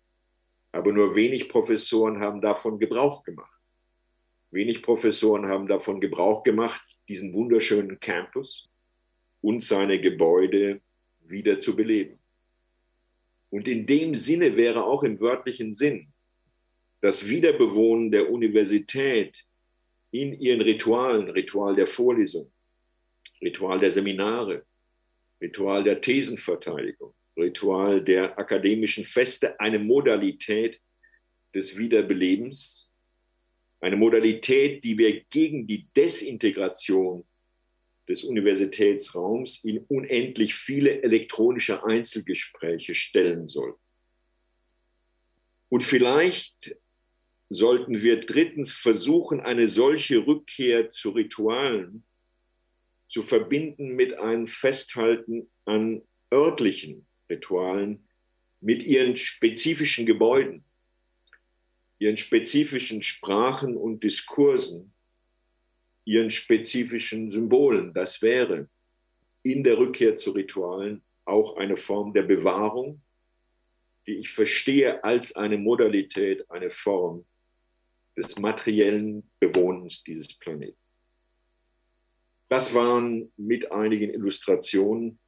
Aber nur wenig Professoren haben davon Gebrauch gemacht. Wenig Professoren haben davon Gebrauch gemacht, diesen wunderschönen Campus und seine Gebäude wieder zu beleben. Und in dem Sinne wäre auch im wörtlichen Sinn das Wiederbewohnen der Universität in ihren Ritualen, Ritual der Vorlesung, Ritual der Seminare, Ritual der Thesenverteidigung, Ritual der akademischen Feste, eine Modalität des Wiederbelebens, eine Modalität, die wir gegen die Desintegration des Universitätsraums in unendlich viele elektronische Einzelgespräche stellen soll. Und vielleicht sollten wir drittens versuchen, eine solche Rückkehr zu Ritualen zu verbinden mit einem Festhalten an örtlichen Ritualen, mit ihren spezifischen Gebäuden, ihren spezifischen Sprachen und Diskursen, ihren spezifischen Symbolen. Das wäre in der Rückkehr zu Ritualen auch eine Form der Bewahrung, die ich verstehe als eine Modalität, eine Form des materiellen Bewohnens dieses Planeten. Das waren mit einigen Illustrationen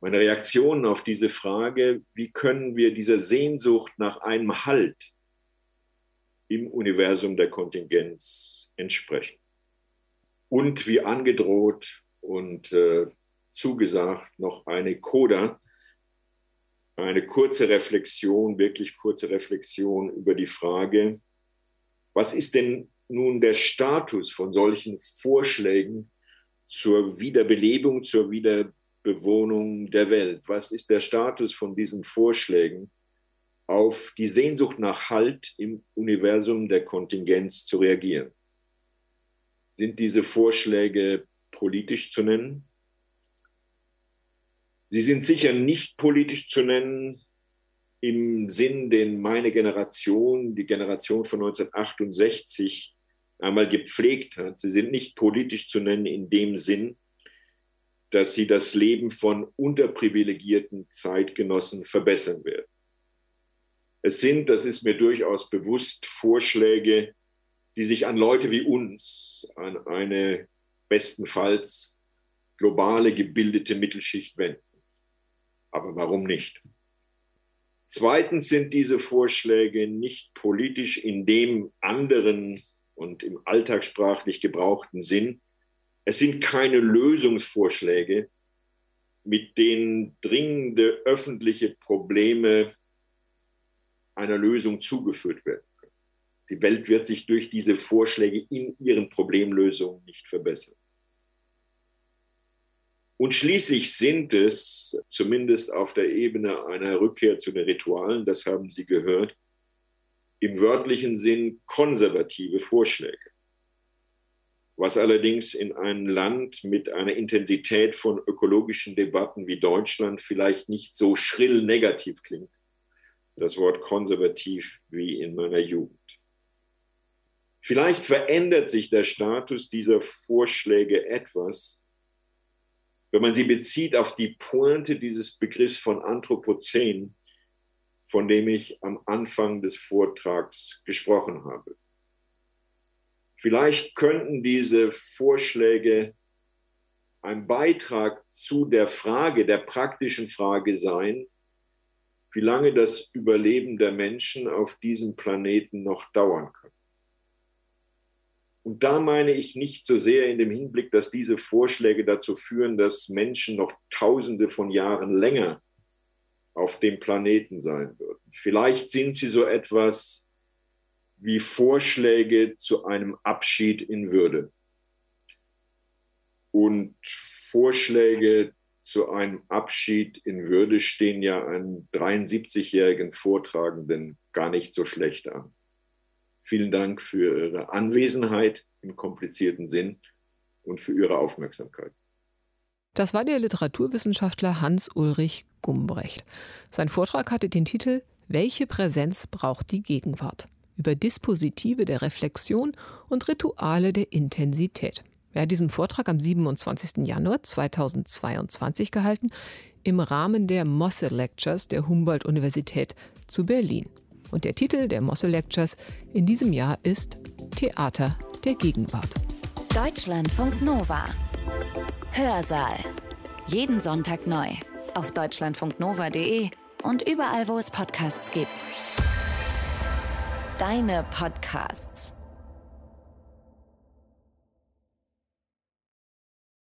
meine Reaktionen auf diese Frage, wie können wir dieser Sehnsucht nach einem Halt im Universum der Kontingenz entsprechen und wie angedroht und äh, zugesagt noch eine Coda, eine kurze Reflexion, wirklich kurze Reflexion über die Frage, was ist denn nun der Status von solchen Vorschlägen zur Wiederbelebung, zur Wiederbewohnung der Welt? Was ist der Status von diesen Vorschlägen, auf die Sehnsucht nach Halt im Universum der Kontingenz zu reagieren? sind diese Vorschläge politisch zu nennen. Sie sind sicher nicht politisch zu nennen im Sinn, den meine Generation, die Generation von 1968, einmal gepflegt hat. Sie sind nicht politisch zu nennen in dem Sinn, dass sie das Leben von unterprivilegierten Zeitgenossen verbessern werden. Es sind, das ist mir durchaus bewusst, Vorschläge, die sich an Leute wie uns, an eine bestenfalls globale gebildete Mittelschicht wenden. Aber warum nicht? Zweitens sind diese Vorschläge nicht politisch in dem anderen und im alltagssprachlich gebrauchten Sinn. Es sind keine Lösungsvorschläge, mit denen dringende öffentliche Probleme einer Lösung zugeführt werden. Die Welt wird sich durch diese Vorschläge in ihren Problemlösungen nicht verbessern. Und schließlich sind es, zumindest auf der Ebene einer Rückkehr zu den Ritualen, das haben Sie gehört, im wörtlichen Sinn konservative Vorschläge. Was allerdings in einem Land mit einer Intensität von ökologischen Debatten wie Deutschland vielleicht nicht so schrill negativ klingt. Das Wort konservativ wie in meiner Jugend. Vielleicht verändert sich der Status dieser Vorschläge etwas, wenn man sie bezieht auf die Pointe dieses Begriffs von Anthropozän, von dem ich am Anfang des Vortrags gesprochen habe. Vielleicht könnten diese Vorschläge ein Beitrag zu der Frage, der praktischen Frage sein, wie lange das Überleben der Menschen auf diesem Planeten noch dauern kann. Und da meine ich nicht so sehr in dem Hinblick, dass diese Vorschläge dazu führen, dass Menschen noch Tausende von Jahren länger auf dem Planeten sein würden. Vielleicht sind sie so etwas wie Vorschläge zu einem Abschied in Würde. Und Vorschläge zu einem Abschied in Würde stehen ja einem 73-jährigen Vortragenden gar nicht so schlecht an. Vielen Dank für Ihre Anwesenheit im komplizierten Sinn und für Ihre Aufmerksamkeit. Das war der Literaturwissenschaftler Hans-Ulrich Gumbrecht. Sein Vortrag hatte den Titel Welche Präsenz braucht die Gegenwart? über Dispositive der Reflexion und Rituale der Intensität. Er hat diesen Vortrag am 27. Januar 2022 gehalten im Rahmen der Mosse Lectures der Humboldt-Universität zu Berlin. Und der Titel der Mosse Lectures in diesem Jahr ist Theater der Gegenwart. Deutschlandfunk Nova. Hörsaal. Jeden Sonntag neu. Auf deutschlandfunknova.de und überall, wo es Podcasts gibt. Deine Podcasts.